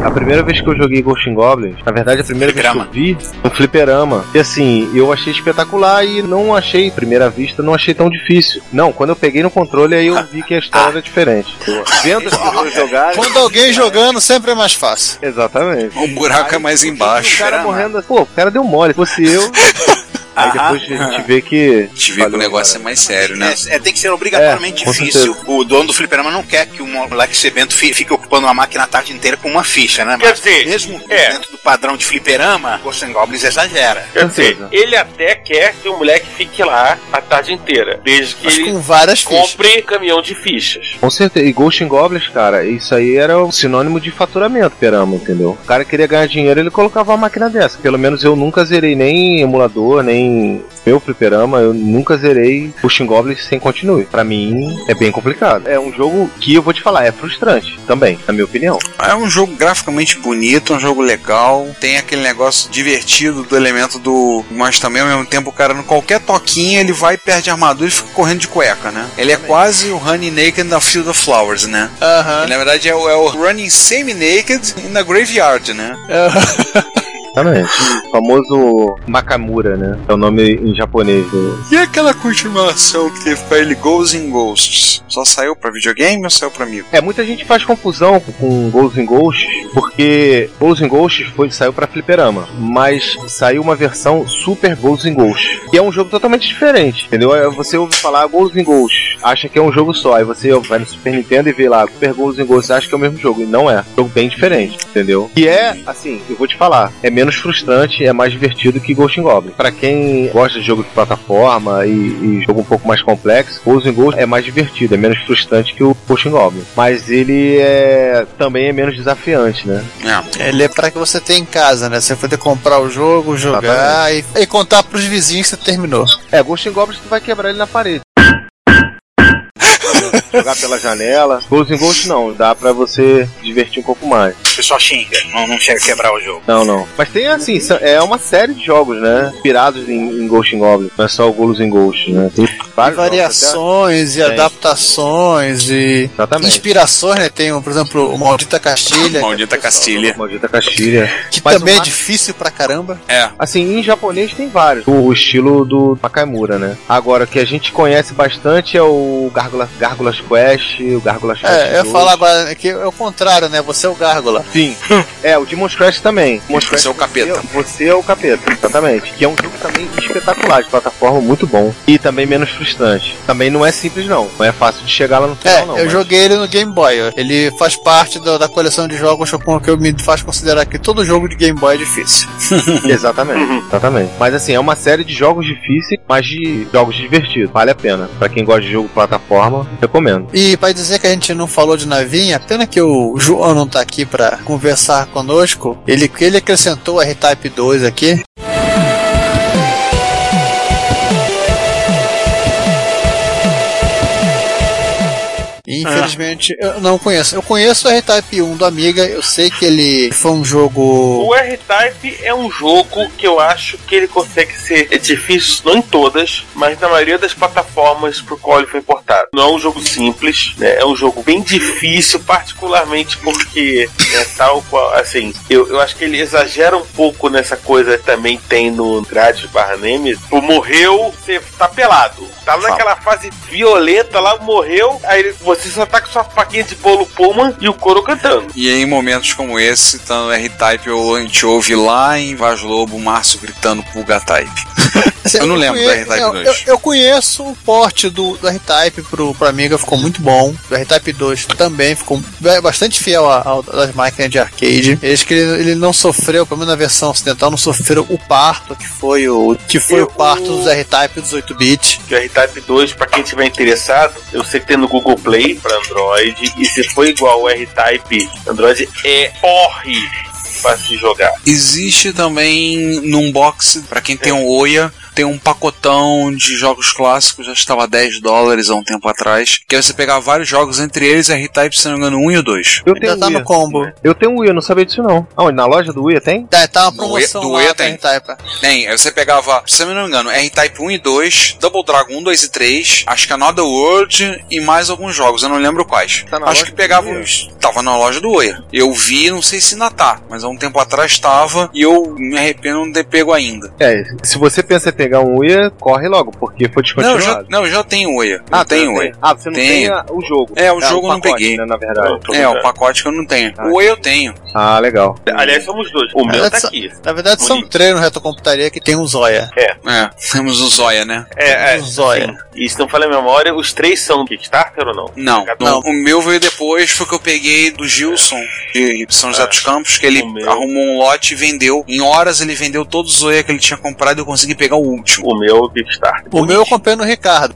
A primeira vez que eu joguei Ghost in Goblins, na verdade a primeira vez que eu vi, um fliperama. E assim, eu achei espetacular e não achei, à primeira vista, não achei tão difícil. Não, quando eu peguei no controle, aí eu vi que a história era diferente. Vendo as pessoas jogarem. Quando alguém jogando, sempre é mais fácil. Exatamente. O buraco é mais embaixo. O cara morrendo. Pô, o cara deu mole. Se fosse eu. Aí depois a gente vê que. Te vê que o negócio é mais sério, né? É, é, tem que ser obrigatoriamente É, difícil. O dono do fliperama não quer que o moleque sebento fi- fique ocupando uma máquina a tarde inteira com uma ficha, né? Quer Mas dizer, mesmo é. dentro do padrão de fliperama, Ghost and Goblins exagera. Quer dizer, certeza. ele até quer que o moleque fique lá a tarde inteira. Desde que Mas ele com várias fichas. compre caminhão de fichas. Com certeza. E Ghost in Goblins, cara, isso aí era o sinônimo de faturamento, perama, entendeu? O cara queria ganhar dinheiro, ele colocava uma máquina dessa. Pelo menos eu nunca zerei nem emulador, nem meu fliperama, eu nunca zerei in Goblins sem continue. Pra mim, é bem complicado. É um jogo que eu vou te falar, é frustrante também, na minha opinião. É um jogo graficamente bonito, um jogo legal, tem aquele negócio divertido do elemento do. Mas também ao mesmo tempo o cara, no qualquer toquinha, ele vai, perde a armadura e fica correndo de cueca, né? Ele é quase o Honey Naked na Field of Flowers, né? Aham. Ele, na verdade é o, é o Running Semi-Naked in the Graveyard, né? Exatamente. O famoso Makamura, né? É o nome em japonês. E aquela continuação que teve pra ele Ghosts in Ghosts? Só saiu pra videogame ou saiu pra amigo? É, muita gente faz confusão com Ghosts in Ghosts, porque Ghosts in Ghosts foi, saiu pra fliperama, mas saiu uma versão Super Ghosts in Ghosts, que é um jogo totalmente diferente, entendeu? Aí Você ouve falar Ghosts in Ghosts, acha que é um jogo só, aí você vai no Super Nintendo e vê lá Super Ghosts in Ghosts, acha que é o mesmo jogo, e não é. É um jogo bem diferente, entendeu? E é, assim, eu vou te falar, é menos frustrante, é mais divertido que Ghost in Goblin. Pra quem gosta de jogo de plataforma e, e jogo um pouco mais complexo, Ghosts in Ghosts é mais divertido, é menos frustrante que o Ghost in Goblin. Mas ele é também é menos desafiante, né? É. Ele é pra que você tenha em casa, né? Você poder comprar o jogo, jogar e, e contar pros vizinhos que você terminou. É, Ghost in Goblins tu vai quebrar ele na parede. Jogar pela janela. Ghost in Ghost não, dá pra você divertir um pouco mais. O pessoal xinga, não, não chega a quebrar o jogo. Não, não. Mas tem assim, é uma série de jogos, né? Inspirados em, em Ghost in Goblins. Não é só o Ghost in Ghost, né? Tem vários jogos, Variações e Tem. adaptações e Exatamente. inspirações, né? Tem, por exemplo, o Maldita Castilha, Maldita Castilha. Maldita Castilha. que Mas também o é difícil pra caramba. É. Assim, em japonês tem vários. O, o estilo do Makamura, né? Agora, o que a gente conhece bastante é o Gárgula, Gárgulas Quest, o Gárgulas Quest É, eu ia 2. falar agora que é o contrário, né? Você é o Gárgula. Sim. é, o Demon's Crash também. Demon's Você é o capeta. Você é o capeta, exatamente. Que é um jogo também espetacular, de plataforma, muito bom. E também menos frustrante. Também não é simples, não. Não é fácil de chegar lá no final, É, não. eu mas- joguei ele no Game Boy. Ele faz parte da, da coleção de jogos que eu me faz considerar que todo jogo de Game Boy é difícil. Exatamente, exatamente. Mas assim, é uma série de jogos difíceis, mas de jogos divertidos. Vale a pena. Pra quem gosta de jogo plataforma, recomendo. E pra dizer que a gente não falou de navinha, pena que o João não tá aqui pra conversar conosco. Ele, ele acrescentou R-Type 2 aqui. Infelizmente, eu não conheço. Eu conheço o R-Type 1 do Amiga, eu sei que ele foi um jogo. O R-Type é um jogo que eu acho que ele consegue ser difícil, não em todas, mas na maioria das plataformas por qual ele foi importado. Não é um jogo simples, né? É um jogo bem difícil, particularmente porque é tal qual, assim, eu, eu acho que ele exagera um pouco nessa coisa que também tem no Grades barra Nemesis. Tipo, morreu, você tá pelado. Tá naquela fase violenta lá, morreu, aí você só tá com sua faquinha de bolo Pullman e o couro cantando. E em momentos como esse, no R-Type, eu- a gente ouve lá em Vaz Lobo Márcio gritando Pulga Type. Assim, Eu não lembro do conhe- R-Type eu, 2. eu- eu conheço o porte do, do R-Type pro, pro Amiga, ficou muito bom. O R-Type 2 também ficou ba- bastante fiel das máquinas de arcade. Eles que ele, ele não sofreu, pelo menos na versão ocidental, não sofreu o parto que foi o que foi Eu- o parto dos R-Type dos 8-bit. que o R-Type 2, pra quem tiver interessado, eu sei que tem no Google Play pra Android, e se for igual o R-Type Android, é horrível pra se jogar. Existe também num box, pra quem tem um Oia, tem um pacotão de jogos clássicos, já estava 10 dólares há um tempo atrás, que aí você pegar vários jogos, entre eles R-Type, se não me engano, 1 e o 2. Eu Ainda tenho tá Wii. no combo. Eu tenho um Wii, eu não sabia disso não. Aonde? Na loja do Wii tem? Tá, tá uma Do promoção E- do lá E do tem. R-Type. Tem, aí você pegava, se eu não me engano, R-Type 1 e 2, Double Dragon 1, 2 e 3, acho que Another World e mais alguns jogos, eu não lembro quais. Tá na acho loja que pegava uns. Tava na loja do Oia. Eu vi, não sei se ainda tá, mas há um tempo atrás tava e eu me arrependo de não ter pego ainda. É, se você pensa em pegar um Wii, corre logo, porque foi Não, eu descontinuado. já, não, eu já tenho Oia. Ah, tenho Oia. Ah, você não Tenho. tem a- o jogo. É, o jogo eu não peguei. Né, na verdade. É, o pacote que eu não tenho. Ah. O Oia eu tenho. Ah, legal. Aliás, somos dois. O meu É, tá aqui. Na verdade, são três no Retrocomputaria que tem um Zóia. É, temos o Zoia, né? É, é, Um Zóia. sim. E se não falha a memória, os três são Kickstarter ou não? Não, Não. o meu veio depois, foi que eu peguei do Gilson, de São José dos Campos, que ele O arrumou um lote e vendeu. Em horas ele vendeu todos os Zoia que ele tinha comprado e eu consegui pegar o último. O meu é o meu eu comprei no Ricardo.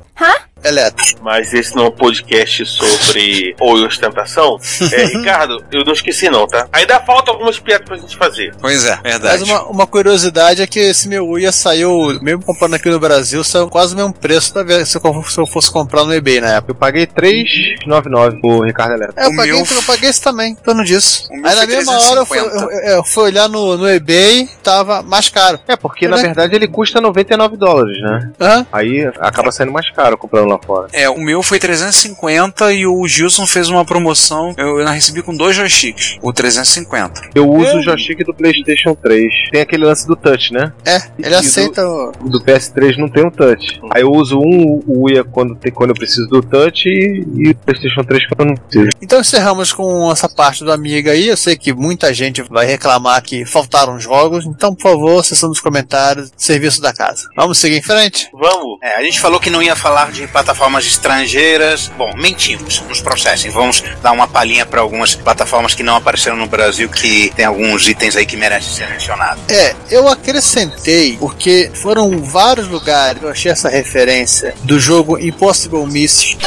Eletro. Mas esse não é um podcast sobre ou e ostentação. É, Ricardo, eu não esqueci não, tá? Ainda falta algumas piadas pra gente fazer. Pois é, Mas verdade. uma, uma curiosidade é que esse meu Uia saiu, mesmo comprando aqui no Brasil, saiu quase o mesmo preço da vez se eu, se eu fosse comprar no eBay na época. Eu paguei 3,99 o Ricardo Eletro. É, eu O paguei, meu- eu paguei esse também, torno disso. Aí na mesma hora eu fui, 350. eu, eu- eu fui olhar no, no eBay, tava mais caro. É, porque na Né? verdade ele custa 99 dólares, né? Hã? Aí acaba saindo mais caro comprando lá fora. É, o meu foi 350 e o Gilson fez uma promoção. Eu, eu recebi com dois joysticks, o 350. Eu uso o joystick do PlayStation 3. Tem aquele lance do touch, né? É, ele E do- aceita o. O do PS3 não tem o touch. Aí eu uso um o Uia quando, tem, quando eu preciso do touch e, e o PlayStation 3 quando eu não preciso. Então encerramos com essa parte do Amiga aí. Eu sei que muita gente vai reclamar que faltaram jogos. Então, por favor, sessão dos comentários, serviço da casa. Vamos seguir em frente? Vamos. É, a gente falou que não ia falar de plataformas estrangeiras. Bom, mentimos, nos processem. Vamos dar uma palhinha para algumas plataformas que não apareceram no Brasil, que tem alguns itens aí que merecem ser mencionados. É, eu acrescentei porque foram vários lugares que eu achei essa referência do jogo Impossible Mission.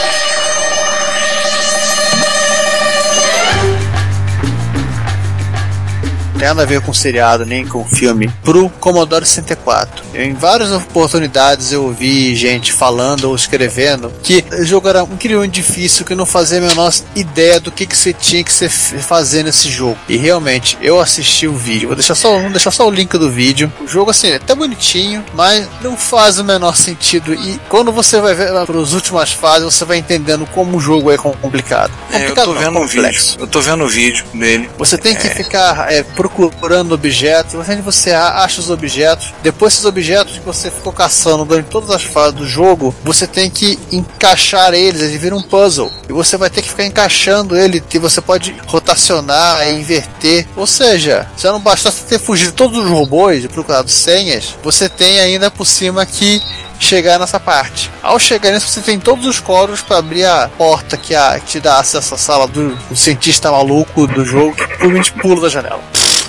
Nada a ver com seriado nem com filme, pro Commodore 64. Eu, em várias oportunidades eu ouvi gente falando ou escrevendo que o jogo era incrivelmente difícil, que não fazia a menor ideia do que, que você tinha que se fazer nesse jogo. E realmente, eu assisti o vídeo, vou deixar só, vou deixar só o link do vídeo. O jogo assim, é até bonitinho, mas não faz o menor sentido. E quando você vai ver para as últimas fases, você vai entendendo como o jogo é complicado. É, eu Complicado tô não, vendo o complexo. vídeo. Eu tô vendo o vídeo dele. Você tem que ficar é, procurando procurando objetos, onde você acha os objetos. Depois esses objetos que você ficou caçando durante todas as fases do jogo, você tem que encaixar eles, eles viram um puzzle. E você vai ter que ficar encaixando ele, e você pode rotacionar inverter. Ou seja, se não bastasse ter fugido todos os robôs e procurado senhas, você tem ainda por cima que chegar nessa parte. Ao chegar nisso, você tem todos os códigos para abrir a porta que, a, que te dá acesso à sala do, do cientista maluco do jogo, que provavelmente pula da janela.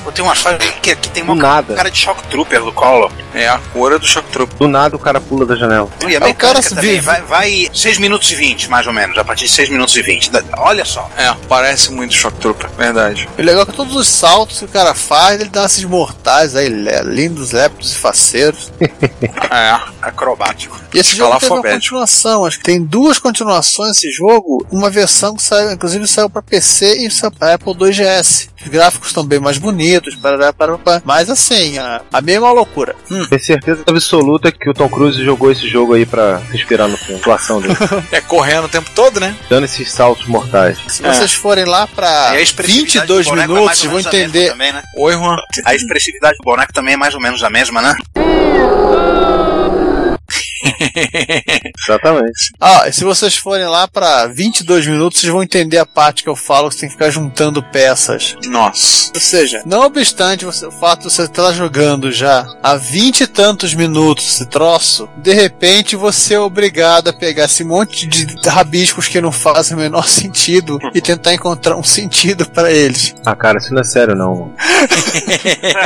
Pô, Tem umas fases que aqui tem uma nada. cara de Shock Trooper do colo. É a cor do Shock Troop. Do nada o cara pula da janela. E a É, o cara se também vive. vai, vai 6 minutos e 20, mais ou menos. A partir de 6 minutos e 20. Da- Olha só. É, parece muito Shock Trooper, verdade. O legal é que todos os saltos que o cara faz, ele dá esses mortais aí, lindos, lépidos e faceiros. É. Acrobático. E esse jogo teve uma continuação, acho que tem duas continuações esse jogo, uma versão que saiu, inclusive saiu para PC e saiu pra Apple 2GS. Os gráficos estão bem mais bonitos, parará, parará, mas assim, a, a mesma loucura. Tenho certeza absoluta que o Tom Cruise jogou esse jogo aí pra se inspirar no filme, atuação dele. É correndo o tempo todo, né? Dando esses saltos mortais. Se vocês forem lá para E a expressividade 22 do boneco é minutos, ou vão entender. Também, né? Oi, Juan. A expressividade do boneco também é mais ou menos a mesma, né? Exatamente. Ah, e se vocês forem lá para 22 minutos, vocês vão entender a parte que eu falo que você tem que ficar juntando peças. Nossa. Ou seja, não obstante você- o fato de você estar jogando já há 20 e tantos minutos esse troço, de repente você é obrigado a pegar esse monte de rabiscos que não fazem o menor sentido e tentar encontrar um sentido para eles. Ah, cara, isso não é sério não, mano.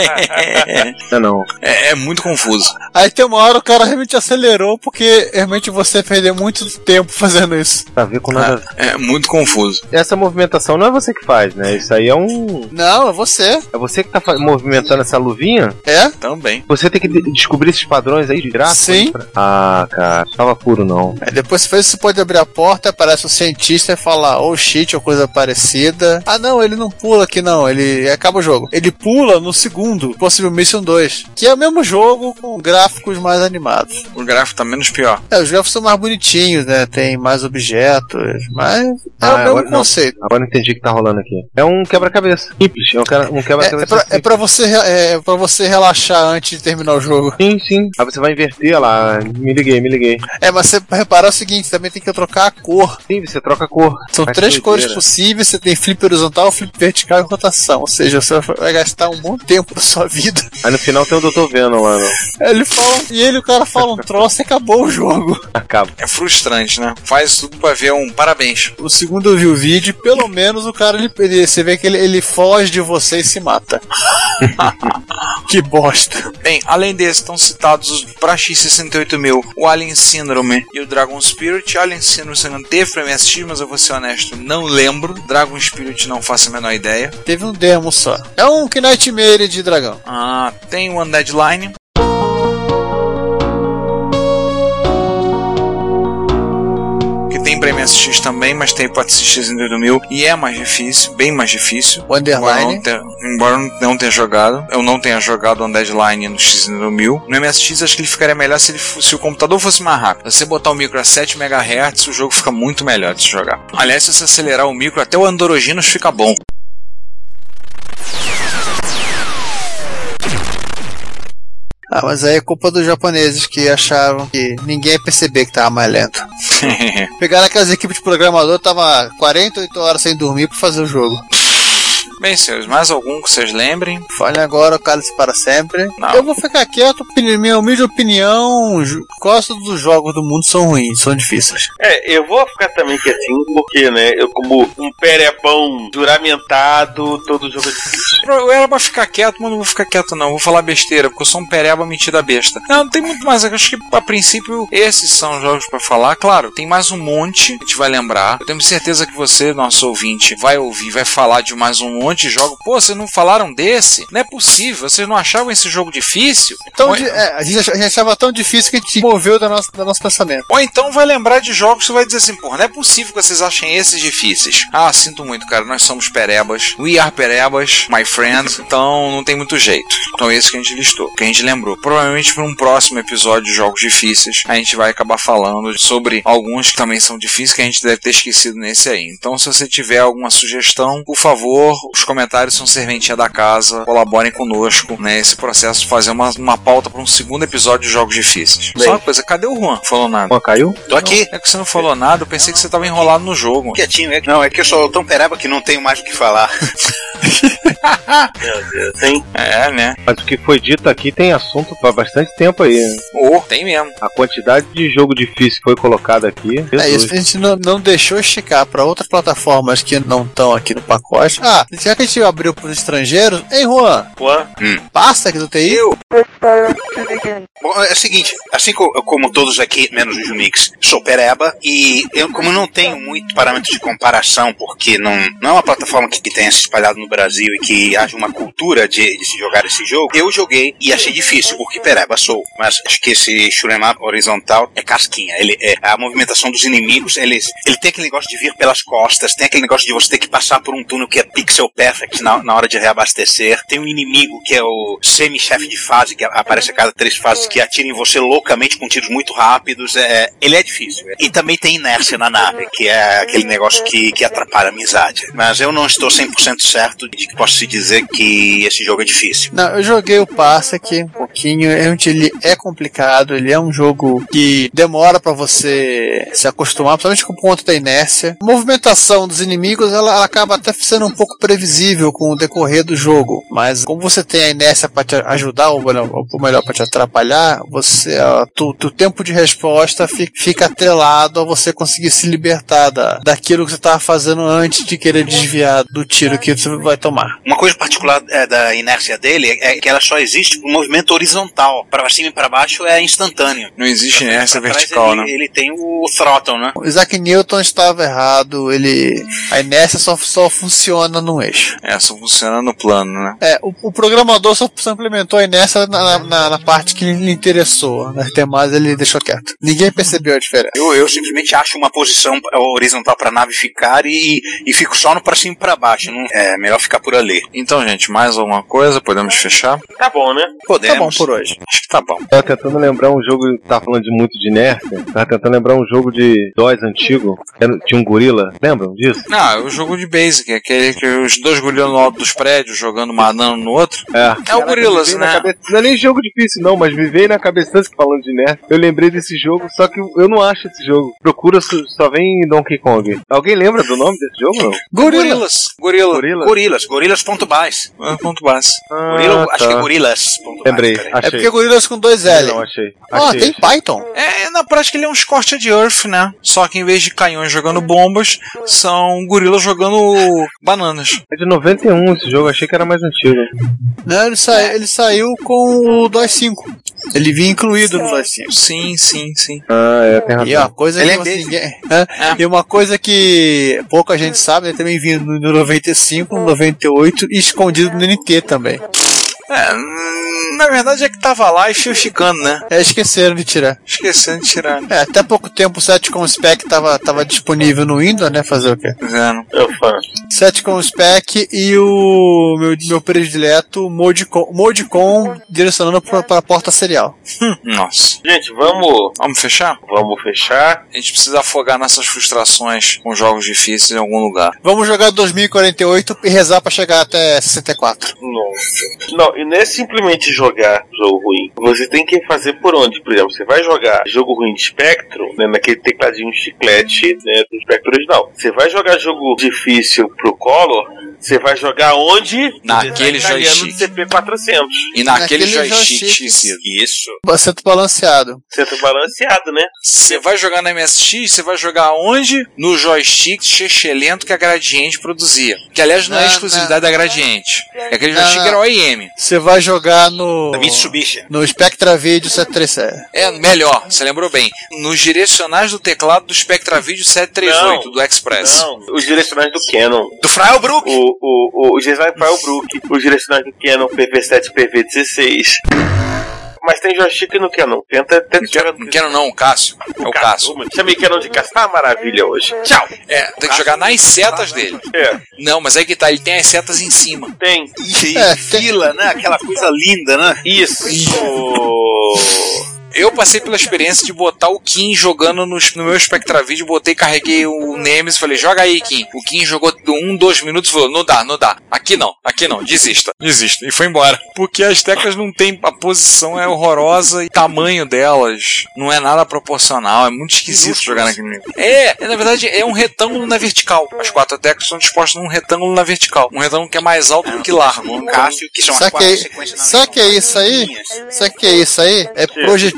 Não é não. É, é muito confuso. Aí tem uma hora o cara realmente acelerou porque realmente você perdeu muito tempo fazendo isso. Tá a ver com nada. a ver. É muito confuso. Essa movimentação não é você que faz, né? Isso aí é um. Não, é você. É você que tá movimentando essa luvinha? É? Também. Você tem que de- descobrir esses padrões aí de gráfico? Sim. pra- Ah, cara, tava puro não. Aí depois você faz, você pode abrir a porta, aparece o cientista e fala, oh shit, ou coisa parecida. Ah não, ele não pula aqui não, ele acaba o jogo. Ele pula no segundo, Possible Mission 2, que é o mesmo jogo com gráficos mais animados. O gráfico tá menos pior. É, os gráficos são mais bonitinhos, né? Tem mais objetos, mas é Ah, o mesmo agora não. conceito. Agora eu entendi o que tá rolando aqui. É um quebra-cabeça. Simples, é um, quebra- um É, é, quebra-cabeça. pra, é pra você, re- é pra você relaxar antes de terminar o jogo. Sim, sim. Aí você vai inverter lá. Me liguei, me liguei. É, mas você reparar o seguinte, também tem que trocar a cor. Sim, você troca a cor. São Faz três cores possíveis, você tem flip horizontal, flip vertical e rotação. Ou seja, você vai gastar um bom tempo da sua vida. Aí no final tem o Dr. Venom lá, não. Ele fala, e ele o cara fala um troço acabou o jogo. Acaba. É frustrante, né? Faz tudo pra ver um parabéns. O segundo eu vi o vídeo, pelo menos o cara, ele, ele- você vê que ele, ele foge de você e se mata. que bosta. Bem, além desses, estão citados para X68000 o Alien Syndrome e o Dragon Spirit. Alien Syndrome você não teve pra MSX, mas eu vou ser honesto, não lembro. Dragon Spirit não faço a menor ideia. Teve um demo só. É um Knightmare de dragão. Ah, tem o Undead Line. Tem pra MSX também, mas tem pra X68000 e é mais difícil, bem mais difícil. O Embora Underline. não, tenha, embora não tenha jogado, eu não tenha jogado o Undead Line no X1000. No MSX acho que ele ficaria melhor se, ele, se o computador fosse mais rápido. Se você botar o micro a 7 MHz, o jogo fica muito melhor de se jogar. Aliás, se você acelerar o micro, até o Andoroginos fica bom. Ah, mas aí é culpa dos japoneses que acharam que ninguém ia perceber que tava mais lento. Pegaram aquelas equipes de programador, tava 48 horas sem dormir pra fazer o jogo. Bem, senhores, mais algum que vocês lembrem? Fale agora, cálice para sempre. Não. Eu vou ficar quieto, minha humilde opinião, ju- quase todos os jogos do mundo são ruins, são difíceis. É, eu vou ficar também quietinho, porque, né, eu como um perebão juramentado, todo jogo é difícil. Eu era pra ficar quieto, mas não vou ficar quieto não, vou falar besteira, porque eu sou um pereba mentira besta. Não, não tem muito mais, eu acho que a princípio esses são os jogos pra falar. Claro, tem mais um monte, a gente vai lembrar. Eu tenho certeza que você, nosso ouvinte, vai ouvir, vai falar de mais um monte de jogos. Pô, vocês não falaram desse? Não é possível, vocês não achavam esse jogo difícil? Então, Ou- é, a, gente achava tão difícil que a gente moveu do nosso, do nosso pensamento. Ou então vai lembrar de jogos que vai dizer assim, porra, não é possível que vocês achem esses difíceis. Ah, sinto muito, cara, nós somos perebas. We are perebas, my friend. Então não tem muito jeito. Então esse que a gente listou, que a gente lembrou. Provavelmente para um próximo episódio de jogos difíceis, a gente vai acabar falando sobre alguns que também são difíceis que a gente deve ter esquecido nesse aí. Então se você tiver alguma sugestão, por favor, os comentários são serventia da casa, colaborem conosco nesse processo de fazer uma, uma pauta para um segundo episódio de jogos difíceis. Só uma coisa, cadê o Juan? Falou nada. Caiu? Tô aqui. É que você não falou nada, eu pensei que você tava enrolado no jogo. Quietinho, é que- Não, é que eu sou tão pereba que não tenho mais o que falar. Meu Deus, hein? É, né? Mas o que foi dito aqui tem assunto pra bastante tempo aí. né? Ô, tem mesmo. A quantidade de jogo difícil que foi colocada aqui. É Jesus. isso, a gente não, não deixou esticar para outras plataformas que não estão aqui no pacote. Ah, já que a gente abriu para os estrangeiros, ei Juan, Juan, passa aqui do TI? Eu. Bom, é o seguinte, assim co- como, todos aqui, menos o Jumix, sou pereba e eu, como não tenho muito parâmetro de comparação, porque não, não é uma plataforma que, que tenha se espalhado no Brasil e que haja uma cultura de, de se jogar esse jogo, eu joguei e achei difícil, porque pereba sou. Mas acho que esse shoot'em up horizontal é casquinha. Ele é a movimentação dos inimigos, eles, ele tem aquele negócio de vir pelas costas, tem aquele negócio de você ter que passar por um túnel que é pixel perfect na, na hora de reabastecer. Tem um inimigo que é o semi-chefe de fase, que aparece a cada três fases, que atira em você loucamente com tiros muito rápidos. É, ele é difícil. E também tem inércia na nave, que é aquele negócio que, que atrapalha a amizade. Mas eu não estou 100% certo de que posso se dizer que esse jogo é difícil. Não, eu joguei o um pouquinho. Realmente ele é complicado, ele é um jogo que demora pra você se acostumar, principalmente com o ponto da inércia. A movimentação dos inimigos ela, ela acaba até sendo um pouco previsível com o decorrer do jogo, mas como você tem a inércia pra te ajudar ou melhor, para te atrapalhar, você tu tempo de resposta fi- fica atrelado a você conseguir se libertar da, daquilo que você estava fazendo antes de querer desviar do tiro que você vai tomar. Uma coisa particular é, da inércia dele é que ela só existe por movimento horizontal. Para cima e para baixo é instantâneo. Não existe inércia vertical, ele, né? ele tem o throttle, né? O Isaac Newton estava errado, ele a inércia só, só funciona no eixo. É, só funciona no plano, né? É, o, o programador só, só implementou a inércia na, na, na parte que lhe interessou. Nas demais ele deixou quieto. Ninguém percebeu a diferença. Eu, eu simplesmente acho uma posição horizontal para nave ficar e, e fico só no para cima e para baixo. Não, é melhor ficar por ali. Então, gente, mais alguma coisa? Podemos fechar? tá bom, né? Podemos. Tá bom por hoje. Acho que tá bom. Tava tentando lembrar um jogo, tá falando de muito de inércia, tava tentando lembrar um jogo de DOS antigo, era- tinha um gorila, lembram disso? Não, é o jogo de Basic, aquele que os dois gorilas no alto dos prédios jogando manando no outro. É. É o Gorilas, veio na né? cabeça- não é nem jogo difícil não, mas me veio na cabeça falando de inércia, eu lembrei desse jogo, só que eu não acho esse jogo. Procura, só vem em Donkey Kong. Alguém lembra do nome desse jogo, não? Gorilas. Gorila. Gorila? Gorilas, gorilas.base. É, ponto base. Ah, Gorila, acho que é tá. gorilas. Lembrei, Peraí. É achei. porque gorilas com dois L. Não, achei. Ah, achei, tem achei. Python. É, na prática ele é um Scorched de Earth, né? Só que em vez de canhões jogando bombas, são gorilas jogando bananas. É de 91 esse jogo, achei que era mais antigo. Não, ele, sa ele saiu com o DOS 5. Ele vinha incluído no DOS 5. Sim, sim, sim. Ah, é, tem E uma razão. coisa Ele que é ninguém, é, e uma coisa que pouca gente sabe, ele também vinha no, no 95, no 98 e escondido no NT também. É, hum, na verdade é que tava lá e fio ficando, né? É, esqueceram de tirar. Esquecendo de tirar. né? É, até pouco tempo o 7 com spec tava, tava disponível no Windows, né? Fazer o quê? Dizendo. Eu fã. 7 com spec e o meu, meu predileto, Modicon, Modicon direcionando pra, pra porta serial. Nossa. Gente, vamos, Vamos fechar? vamos fechar. A gente precisa afogar nossas frustrações com jogos difíceis em algum lugar. Vamos jogar 2048 e rezar pra chegar até 64. Nossa. Não, e não é simplesmente jogar jogo ruim. Você tem que fazer por onde? Por exemplo, você vai jogar jogo ruim de Spectrum, né, naquele tecladinho chiclete né, do Spectrum original. Você vai jogar jogo difícil pro Color, você vai jogar onde? Naquele Italiano joystick. CP400. E naquele Naquele joystick. Isso. Bastante balanceado. Centro balanceado, né? Você vai jogar na MSX, você vai jogar onde? No joystick chechelento que a Gradiente produzia. Que aliás não, é Não, exclusividade da Gradiente. Aquele Não, joystick não. era OIM. Você vai jogar no. Da Mitsubishi. No Spectra Video 737. É, melhor, você lembrou bem. Nos direcionais do teclado do Spectra Video 738 Não. do Express. Não, os direcionais do Canon. Do Frailbrook. O, o, o, os direcionais do Brook, os direcionais do Canon PV7 e PV16. Mas tem joystick no Canon. Tenta, tenta Não quero, não quero não, o Cássio. É o Cássio. Chamei Canon de Cássio. Tá uma maravilha hoje. Tchau. É, tem que jogar nas setas dele. É, Não, mas aí que tá, ele tem as setas em cima. tem. E É, tem- fila, né? Aquela coisa linda, né? Isso. Eu passei pela experiência de botar o Kim jogando no, no meu Spectra Video, botei, carreguei o Nemesis e falei, joga aí, Kim. O Kim jogou um, dois minutos e falou, não dá, não dá. Aqui não, aqui não, desista, desista. E foi embora. Porque as teclas não tem, a posição é horrorosa e o tamanho delas não é nada proporcional, é muito esquisito jogar naquele nível. É, é, na verdade, é um retângulo na vertical. As quatro teclas são dispostas num retângulo na vertical. Um retângulo que é mais alto do que largo. Um Cássio, que são as Sabe quatro que, sequências na sabe que é isso aí? Sabe que é isso aí? É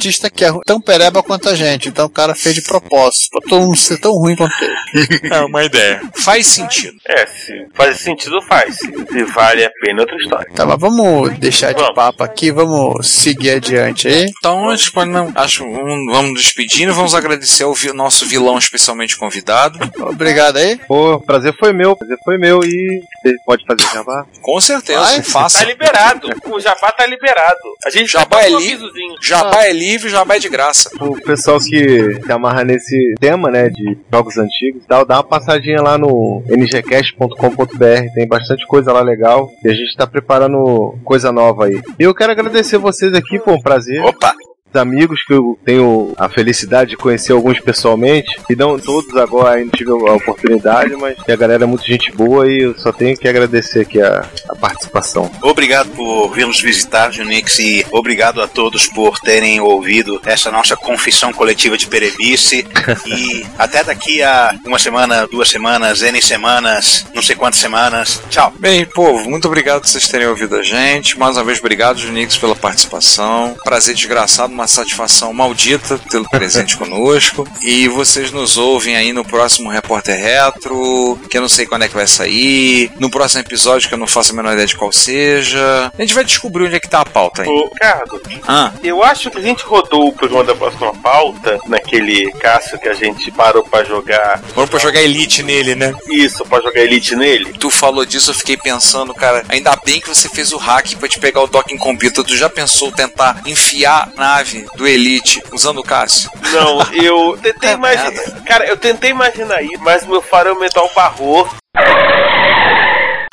projetista que é tão pereba quanto a gente. Então o cara fez de propósito. Pra todo mundo ser tão ruim quanto ele. É uma ideia. Faz sentido. É, se faz sentido, faz. Se vale a pena, é outra história. Tá, mas vamos deixar de Vamos. papo aqui, vamos seguir adiante aí. Então, antes, pra não, acho, vamos, vamos despedindo, vamos agradecer ao vi- nosso vilão especialmente convidado. Obrigado aí. Pô, prazer foi meu, prazer foi meu e você pode fazer jabá? Com certeza, Vai, faça. Tá liberado. O Jabá tá liberado. A gente Jabá só é dá um li- avisozinho. Jabá é livre, jabá é de graça. O pessoal que se amarra nesse tema, né, de jogos antigos e tal, dá uma passadinha lá no ngcast.com.br, tem bastante coisa lá legal e a gente tá preparando coisa nova aí. E eu quero agradecer vocês aqui, pô, um prazer. Opa! Os amigos que eu tenho a felicidade de conhecer alguns pessoalmente, e não todos agora ainda tive a oportunidade, mas a galera é muito gente boa e eu só tenho que agradecer aqui a, a participação. Obrigado por vir nos visitar, Junix, e obrigado a todos por terem ouvido essa nossa confissão coletiva de perebice. e até daqui a uma semana, duas semanas, N semanas, não sei quantas semanas. Tchau. Bem, povo, muito obrigado por vocês terem ouvido a gente. Mais uma vez, obrigado, Junix, pela participação. Prazer desgraçado, uma satisfação maldita pelo presente conosco. E vocês nos ouvem aí no próximo Repórter Retro, que eu não sei quando é que vai sair. No próximo episódio, que eu não faço a menor ideia de qual seja. A gente vai descobrir onde é que tá a pauta aí. Ô, Ricardo, Ah, eu acho que a gente rodou o programa da próxima pauta, naquele Cássio que a gente parou pra jogar. vamos pra jogar Elite nele, né? Isso, pra jogar Elite nele. Tu falou disso, eu fiquei pensando, cara, ainda bem que você fez o hack pra te pegar o docking computer. Tu já pensou tentar enfiar a nave do Elite usando o Cássio? Não, eu tentei imaginar. Cara, eu tentei imaginar isso, mas meu farol mental barrou.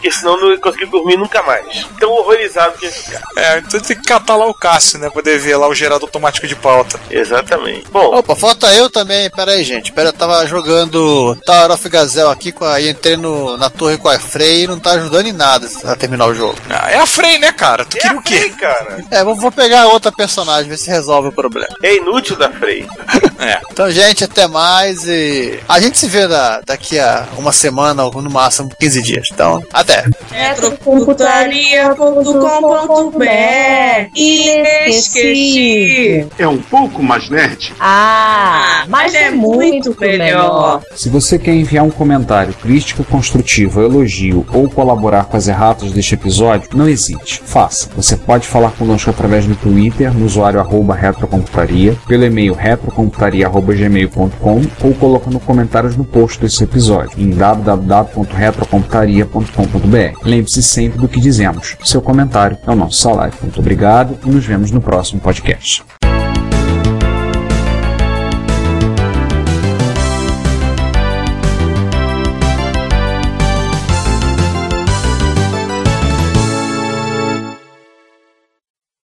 Porque senão eu não ia conseguir dormir nunca mais. Tão horrorizado que ia ficar. É, então tem que catar lá o Cássio, né? Poder ver lá o gerador automático de pauta. Exatamente. Bom, Opa, falta eu também. Pera aí, gente. Pera, eu tava jogando Tower of Gazelle aqui com a, e entrei no, na torre com a Frey e não tá ajudando em nada a terminar o jogo. Ah, é a Frey, né, cara? Tu é queria a o quê? Frey, cara. É, vou, vou pegar outra personagem, ver se resolve o problema. É inútil da Frey. É. Então, gente, até mais e a gente se vê da- daqui a uma semana ou no máximo 15 dias. Então, até. Retrocomputaria.com.br Inesquecível. É um pouco mais nerd. Ah, mas é muito melhor. Se você quer enviar um comentário crítico, construtivo, elogio ou colaborar com as erratas deste episódio, não hesite, faça. Você pode falar conosco através do Twitter, no usuário arroba retrocomputaria, pelo e-mail retrocomputaria.gmail.com ou colocando comentários no post desse episódio em www.retrocomputaria.com.br. Lembre-se sempre do que dizemos. Seu comentário é o nosso salário. Muito obrigado e nos vemos no próximo podcast.